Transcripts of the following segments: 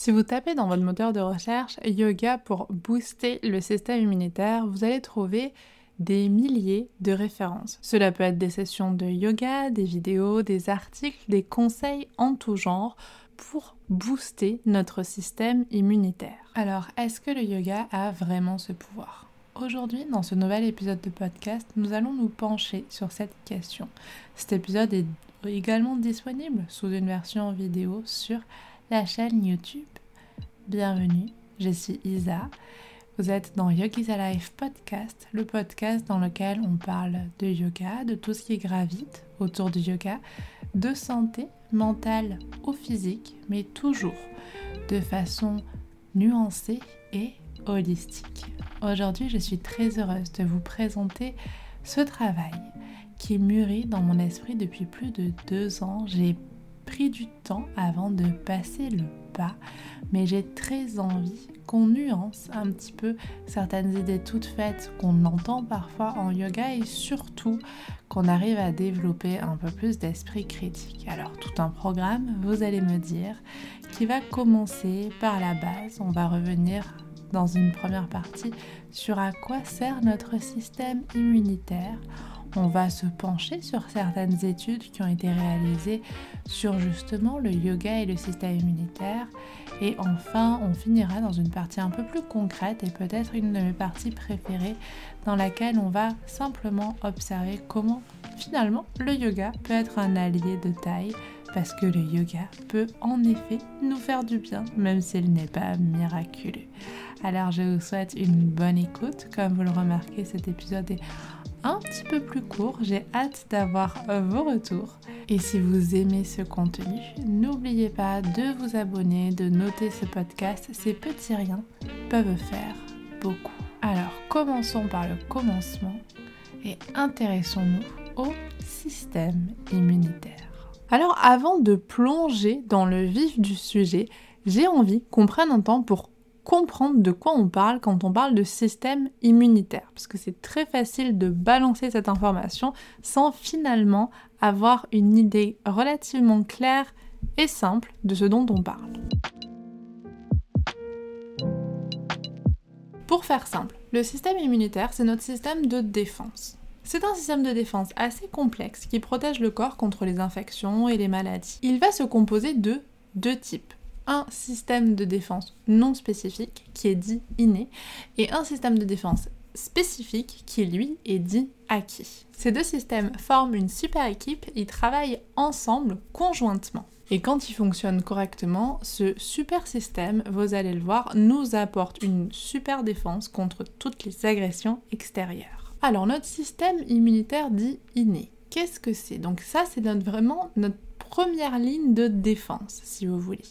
Si vous tapez dans votre moteur de recherche yoga pour booster le système immunitaire, vous allez trouver des milliers de références. Cela peut être des sessions de yoga, des vidéos, des articles, des conseils en tout genre pour booster notre système immunitaire. Alors, est-ce que le yoga a vraiment ce pouvoir? Aujourd'hui, dans ce nouvel épisode de podcast, nous allons nous pencher sur cette question. Cet épisode est également disponible sous une version vidéo sur la chaîne YouTube. Bienvenue, je suis Isa. Vous êtes dans Yogi's Alive Podcast, le podcast dans lequel on parle de yoga, de tout ce qui gravite autour du yoga, de santé mentale ou physique, mais toujours de façon nuancée et holistique. Aujourd'hui, je suis très heureuse de vous présenter ce travail qui mûrit dans mon esprit depuis plus de deux ans. J'ai du temps avant de passer le pas, mais j'ai très envie qu'on nuance un petit peu certaines idées toutes faites qu'on entend parfois en yoga et surtout qu'on arrive à développer un peu plus d'esprit critique. Alors tout un programme, vous allez me dire, qui va commencer par la base. On va revenir dans une première partie sur à quoi sert notre système immunitaire on va se pencher sur certaines études qui ont été réalisées sur justement le yoga et le système immunitaire. Et enfin, on finira dans une partie un peu plus concrète et peut-être une de mes parties préférées dans laquelle on va simplement observer comment finalement le yoga peut être un allié de taille parce que le yoga peut en effet nous faire du bien, même s'il n'est pas miraculeux. Alors je vous souhaite une bonne écoute. Comme vous le remarquez, cet épisode est un petit peu plus court. J'ai hâte d'avoir vos retours. Et si vous aimez ce contenu, n'oubliez pas de vous abonner, de noter ce podcast. Ces petits riens peuvent faire beaucoup. Alors commençons par le commencement et intéressons-nous au système immunitaire. Alors avant de plonger dans le vif du sujet, j'ai envie qu'on prenne un temps pour comprendre de quoi on parle quand on parle de système immunitaire. Parce que c'est très facile de balancer cette information sans finalement avoir une idée relativement claire et simple de ce dont on parle. Pour faire simple, le système immunitaire, c'est notre système de défense. C'est un système de défense assez complexe qui protège le corps contre les infections et les maladies. Il va se composer de deux types un système de défense non spécifique qui est dit inné et un système de défense spécifique qui lui est dit acquis. Ces deux systèmes forment une super équipe, ils travaillent ensemble conjointement. Et quand ils fonctionnent correctement, ce super système, vous allez le voir, nous apporte une super défense contre toutes les agressions extérieures. Alors notre système immunitaire dit inné, qu'est-ce que c'est? Donc ça c'est vraiment notre première ligne de défense, si vous voulez.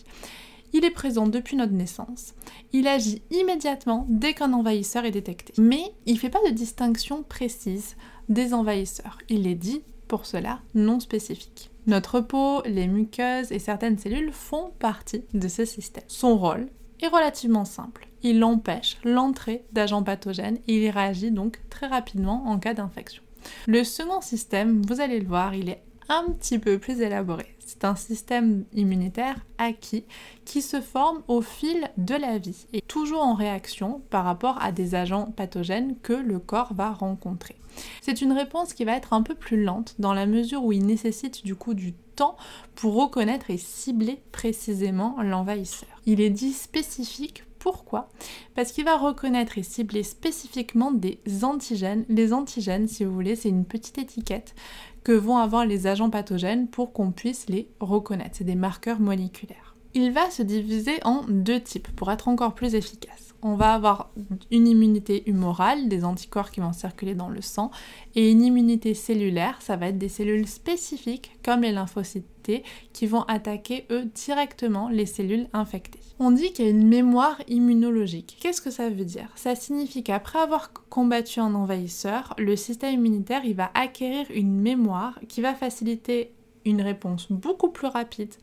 Il est présent depuis notre naissance. Il agit immédiatement dès qu'un envahisseur est détecté. Mais il ne fait pas de distinction précise des envahisseurs. Il est dit, pour cela, non spécifique. Notre peau, les muqueuses et certaines cellules font partie de ce système. Son rôle est relativement simple. Il empêche l'entrée d'agents pathogènes et il réagit donc très rapidement en cas d'infection. Le second système, vous allez le voir, il est un petit peu plus élaboré. C'est un système immunitaire acquis qui se forme au fil de la vie et toujours en réaction par rapport à des agents pathogènes que le corps va rencontrer. C'est une réponse qui va être un peu plus lente dans la mesure où il nécessite du coup du temps pour reconnaître et cibler précisément l'envahisseur. Il est dit spécifique pourquoi? Parce qu'il va reconnaître et cibler spécifiquement des antigènes. Les antigènes, si vous voulez, c'est une petite étiquette que vont avoir les agents pathogènes pour qu'on puisse les reconnaître. C'est des marqueurs moléculaires. Il va se diviser en deux types pour être encore plus efficace on va avoir une immunité humorale, des anticorps qui vont circuler dans le sang, et une immunité cellulaire, ça va être des cellules spécifiques comme les lymphocytes T qui vont attaquer eux directement les cellules infectées. On dit qu'il y a une mémoire immunologique. Qu'est-ce que ça veut dire? Ça signifie qu'après avoir combattu un envahisseur, le système immunitaire il va acquérir une mémoire qui va faciliter une réponse beaucoup plus rapide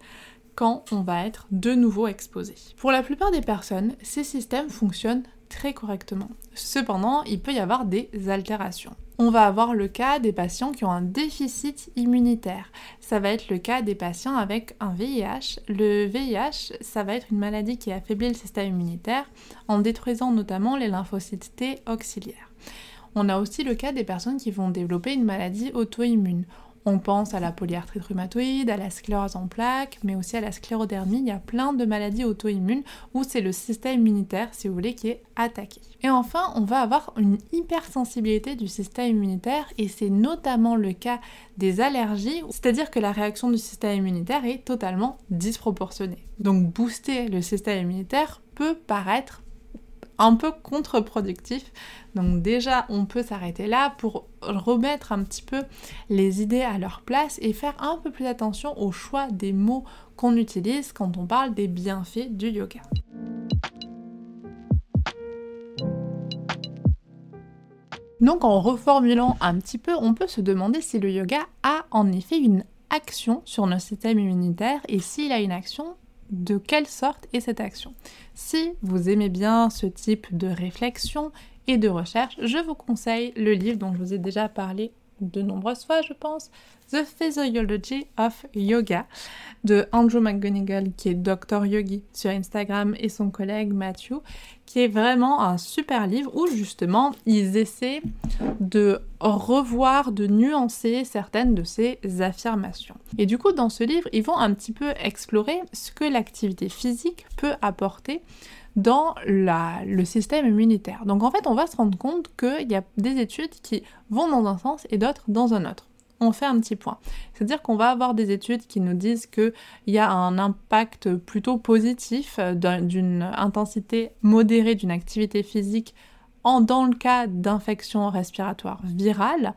quand on va être de nouveau exposé. Pour la plupart des personnes, ces systèmes fonctionnent très correctement. Cependant, il peut y avoir des altérations. on va avoir le cas des patients qui ont un déficit immunitaire. Ça va être le cas des patients avec un VIH. Le VIH, ça va être une maladie qui affaiblit le système immunitaire en détruisant notamment les lymphocytes T auxiliaires. On a aussi le cas des personnes qui vont développer une maladie auto-immune. On pense à la polyarthrite rhumatoïde, à la sclérose en plaques, mais aussi à la sclérodermie. Il y a plein de maladies auto-immunes où c'est le système immunitaire, si vous voulez, qui est attaqué. Et enfin, on va avoir une hypersensibilité du système immunitaire et c'est notamment le cas des allergies, c'est-à-dire que la réaction du système immunitaire est totalement disproportionnée. Donc booster le système immunitaire peut paraître un peu contre-productif. Donc déjà, on peut s'arrêter là pour remettre un petit peu les idées à leur place et faire un peu plus attention au choix des mots qu'on utilise quand on parle des bienfaits du yoga. Donc en reformulant un petit peu, on peut se demander si le yoga a en effet une action sur notre système immunitaire et s'il a une action, de quelle sorte est cette action. Si vous aimez bien ce type de réflexion et de recherche, je vous conseille le livre dont je vous ai déjà parlé de nombreuses fois, je pense, The Physiology of Yoga de Andrew McGonigal, qui est Dr Yogi sur Instagram, et son collègue Matthew, qui est vraiment un super livre où justement ils essaient de revoir, de nuancer certaines de ces affirmations. Et du coup, dans ce livre, ils vont un petit peu explorer ce que l'activité physique peut apporter dans le système immunitaire. Donc en fait, on va se rendre compte qu'il y a des études qui vont dans un sens et d'autres dans un autre. On fait un petit point. C'est-à-dire qu'on va avoir des études qui nous disent qu'il y a un impact plutôt positif d'une intensité modérée d'une activité physique en, dans le cas d'infections respiratoires virales,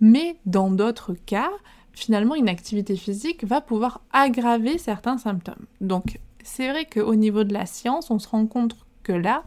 mais dans d'autres cas, finalement, une activité physique va pouvoir aggraver certains symptômes. Donc, c'est vrai qu'au niveau de la science, on se rend compte que là,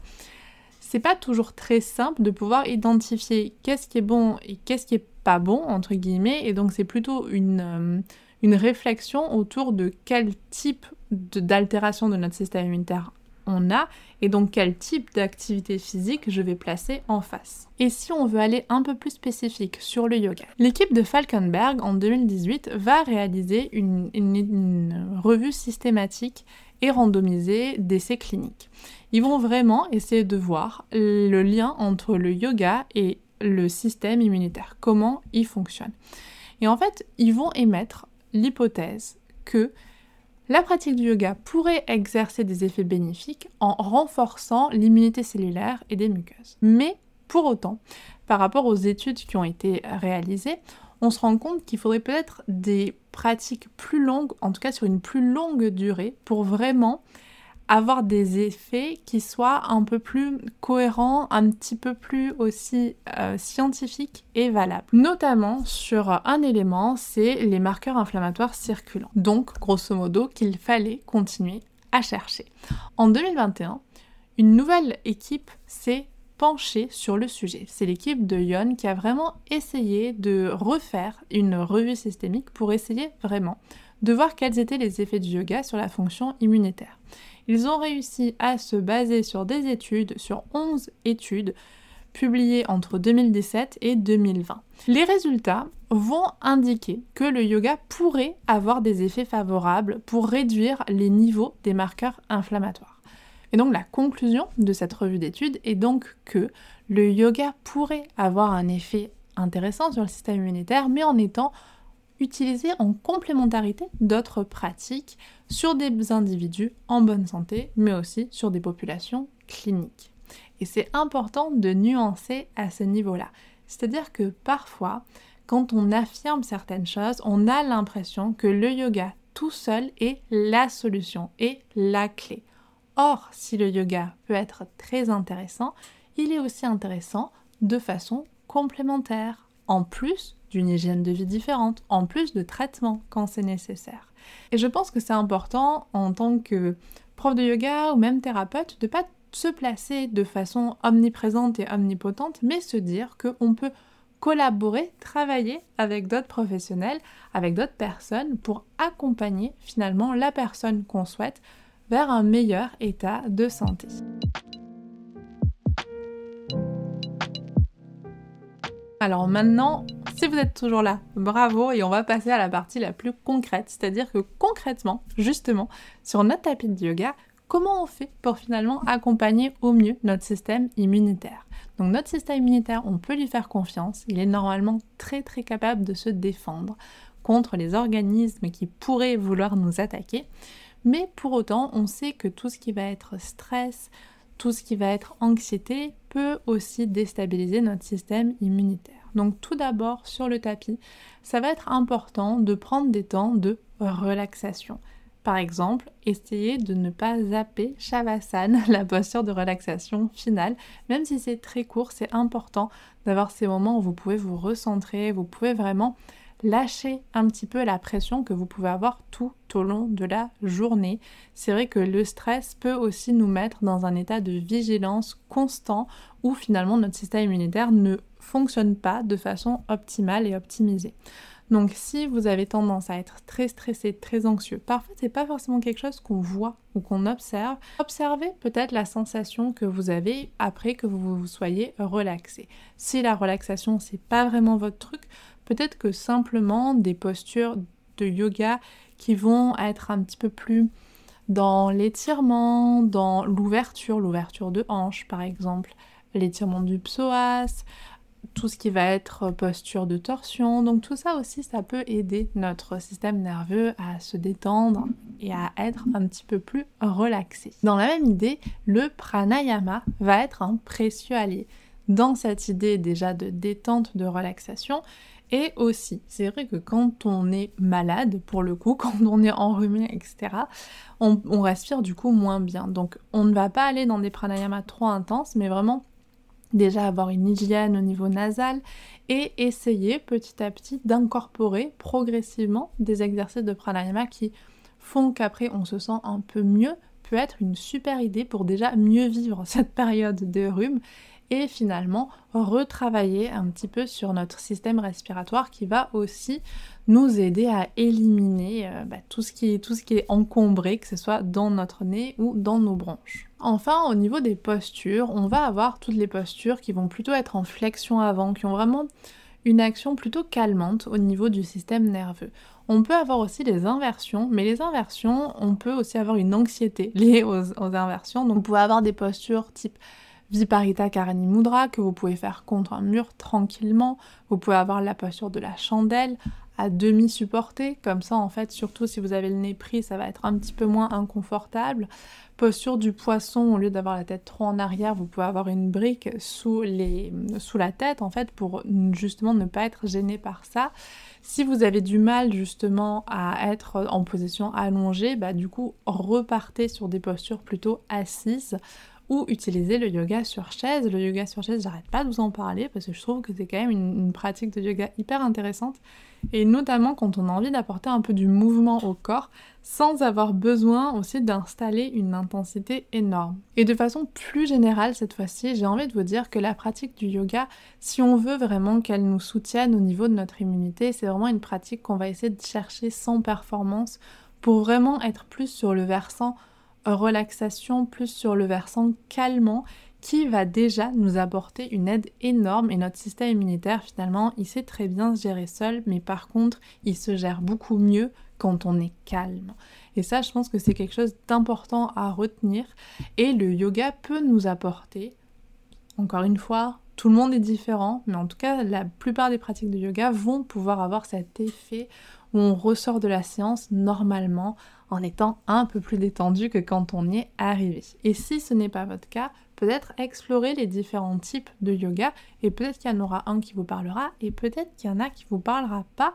c'est pas toujours très simple de pouvoir identifier qu'est-ce qui est bon et qu'est-ce qui est pas bon, entre guillemets, et donc c'est plutôt une, euh, une réflexion autour de quel type d'altération de, notre système immunitaire on a et donc quel type d'activité physique je vais placer en face. Et si on veut aller un peu plus spécifique sur le yoga, l'équipe de Falkenberg en 2018 va réaliser une, une revue systématique et randomisée d'essais cliniques. Ils vont vraiment essayer de voir le lien entre le yoga et le système immunitaire, comment il fonctionne. Et en fait, ils vont émettre l'hypothèse que la pratique du yoga pourrait exercer des effets bénéfiques en renforçant l'immunité cellulaire et des muqueuses. Mais pour autant, par rapport aux études qui ont été réalisées, on se rend compte qu'il faudrait peut-être des pratiques plus longues, en tout cas sur une plus longue durée, pour vraiment avoir des effets qui soient un peu plus cohérents, un petit peu plus aussi euh, scientifiques et valables. Notamment sur un élément, c'est les marqueurs inflammatoires circulants. Donc, grosso modo, qu'il fallait continuer à chercher. En 2021, une nouvelle équipe s'est penchée sur le sujet. C'est l'équipe de Yon qui a vraiment essayé de refaire une revue systémique pour essayer vraiment de voir quels étaient les effets du yoga sur la fonction immunitaire. Ils ont réussi à se baser sur des études, sur 11 études publiées entre 2017 et 2020. Les résultats vont indiquer que le yoga pourrait avoir des effets favorables pour réduire les niveaux des marqueurs inflammatoires. Et donc la conclusion de cette revue d'études est donc que le yoga pourrait avoir un effet intéressant sur le système immunitaire, mais en étant utilisé en complémentarité d'autres pratiques sur des individus en bonne santé, mais aussi sur des populations cliniques. Et c'est important de nuancer à ce niveau-là. C'est-à-dire que parfois, quand on affirme certaines choses, on a l'impression que le yoga tout seul est la solution et la clé. Or, si le yoga peut être très intéressant, il est aussi intéressant de façon complémentaire, en plus d'une hygiène de vie différente, en plus de traitements quand c'est nécessaire. Et je pense que c'est important en tant que prof de yoga ou même thérapeute de ne pas se placer de façon omniprésente et omnipotente, mais se dire qu'on peut collaborer, travailler avec d'autres professionnels, avec d'autres personnes pour accompagner finalement la personne qu'on souhaite vers un meilleur état de santé. Alors maintenant, si vous êtes toujours là, bravo et on va passer à la partie la plus concrète, c'est-à-dire que concrètement, justement, sur notre tapis de yoga, comment on fait pour finalement accompagner au mieux notre système immunitaire? Donc notre système immunitaire, on peut lui faire confiance, il est normalement très très capable de se défendre contre les organismes qui pourraient vouloir nous attaquer. Mais pour autant, on sait que tout ce qui va être stress, tout ce qui va être anxiété peut aussi déstabiliser notre système immunitaire. Donc tout d'abord sur le tapis, ça va être important de prendre des temps de relaxation. Par exemple, essayez de ne pas zapper Shavasana, la posture de relaxation finale. Même si c'est très court, c'est important d'avoir ces moments où vous pouvez vous recentrer, vous pouvez vraiment lâcher un petit peu la pression que vous pouvez avoir tout au long de la journée. C'est vrai que le stress peut aussi nous mettre dans un état de vigilance constant où finalement notre système immunitaire ne fonctionne pas de façon optimale et optimisée. Donc si vous avez tendance à être très stressé, très anxieux, parfois c'est pas forcément quelque chose qu'on voit ou qu'on observe. Observez peut-être la sensation que vous avez après que vous vous soyez relaxé. Si la relaxation c'est pas vraiment votre truc, peut-être que simplement des postures de yoga qui vont être un petit peu plus dans l'étirement, dans l'ouverture, l'ouverture de hanche par exemple, l'étirement du psoas, tout ce qui va être posture de torsion. Donc tout ça aussi, ça peut aider notre système nerveux à se détendre et à être un petit peu plus relaxé. Dans la même idée, le pranayama va être un précieux allié dans cette idée déjà de détente, de relaxation. Et aussi, c'est vrai que quand on est malade, pour le coup, quand on est enrhumé, etc., on, respire du coup moins bien. Donc on ne va pas aller dans des pranayamas trop intenses, mais vraiment déjà avoir une hygiène au niveau nasal et essayer petit à petit d'incorporer progressivement des exercices de pranayama qui font qu'après on se sent un peu mieux peut être une super idée pour déjà mieux vivre cette période de rhume et finalement retravailler un petit peu sur notre système respiratoire qui va aussi nous aider à éliminer euh, bah, tout, ce qui est, encombré, que ce soit dans notre nez ou dans nos bronches. Enfin, au niveau des postures, on va avoir toutes les postures qui vont plutôt être en flexion avant, qui ont vraiment une action plutôt calmante au niveau du système nerveux. On peut avoir aussi des inversions, mais les inversions, on peut aussi avoir une anxiété liée aux, aux inversions. Donc, vous pouvez avoir des postures type Viparita Karani Mudra que vous pouvez faire contre un mur tranquillement. Vous pouvez avoir la posture de la chandelle à demi supportée, comme ça en fait, surtout si vous avez le nez pris, ça va être un petit peu moins inconfortable. Posture du poisson, au lieu d'avoir la tête trop en arrière, vous pouvez avoir une brique sous, les, sous la tête en fait pour justement ne pas être gêné par ça. Si vous avez du mal justement à être en position allongée, bah du coup repartez sur des postures plutôt assises ou utiliser le yoga sur chaise. Le yoga sur chaise, j'arrête pas de vous en parler parce que je trouve que c'est quand même une, pratique de yoga hyper intéressante et notamment quand on a envie d'apporter un peu du mouvement au corps sans avoir besoin aussi d'installer une intensité énorme. Et de façon plus générale cette fois-ci, j'ai envie de vous dire que la pratique du yoga, si on veut vraiment qu'elle nous soutienne au niveau de notre immunité, c'est vraiment une pratique qu'on va essayer de chercher sans performance pour vraiment être plus sur le versant relaxation plus sur le versant calmant qui va déjà nous apporter une aide énorme et notre système immunitaire finalement il sait très bien se gérer seul mais par contre il se gère beaucoup mieux quand on est calme. Et ça je pense que c'est quelque chose d'important à retenir et le yoga peut nous apporter encore une fois tout le monde est différent, mais en tout cas, la plupart des pratiques de yoga vont pouvoir avoir cet effet où on ressort de la séance normalement en étant un peu plus détendu que quand on y est arrivé. Et si ce n'est pas votre cas, peut-être explorer les différents types de yoga et peut-être qu'il y en aura un qui vous parlera et peut-être qu'il y en a qui vous parlera pas.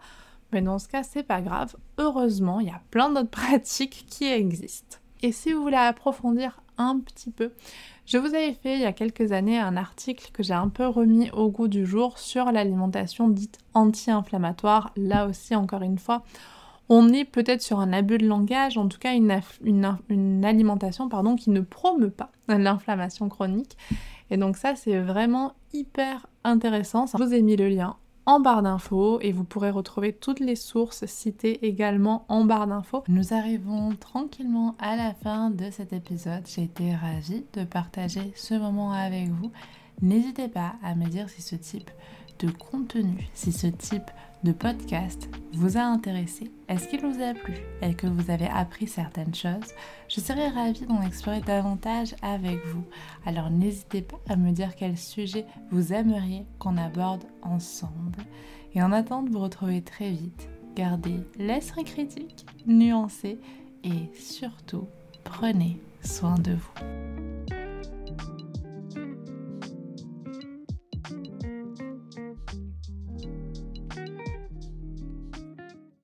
Mais dans ce cas, c'est pas grave. Heureusement, il y a plein d'autres pratiques qui existent. Et si vous voulez approfondir un petit peu, je vous avais fait il y a quelques années un article que j'ai un peu remis au goût du jour sur l'alimentation dite anti-inflammatoire. Là aussi, encore une fois, on est peut-être sur un abus de langage, en tout cas une, alimentation pardon, qui ne promeut pas l'inflammation chronique. Et donc ça, c'est vraiment hyper intéressant. Je vous ai mis le lien en barre d'infos et vous pourrez retrouver toutes les sources citées également en barre d'infos. Nous arrivons tranquillement à la fin de cet épisode. J'ai été ravie de partager ce moment avec vous. N'hésitez pas à me dire si ce type de contenu, si ce type podcast vous a intéressé, est-ce qu'il vous a plu et que vous avez appris certaines choses, je serais ravie d'en explorer davantage avec vous. Alors n'hésitez pas à me dire quel sujet vous aimeriez qu'on aborde ensemble. Et en attendant de vous retrouver très vite, gardez l'esprit critique, nuancé et surtout prenez soin de vous.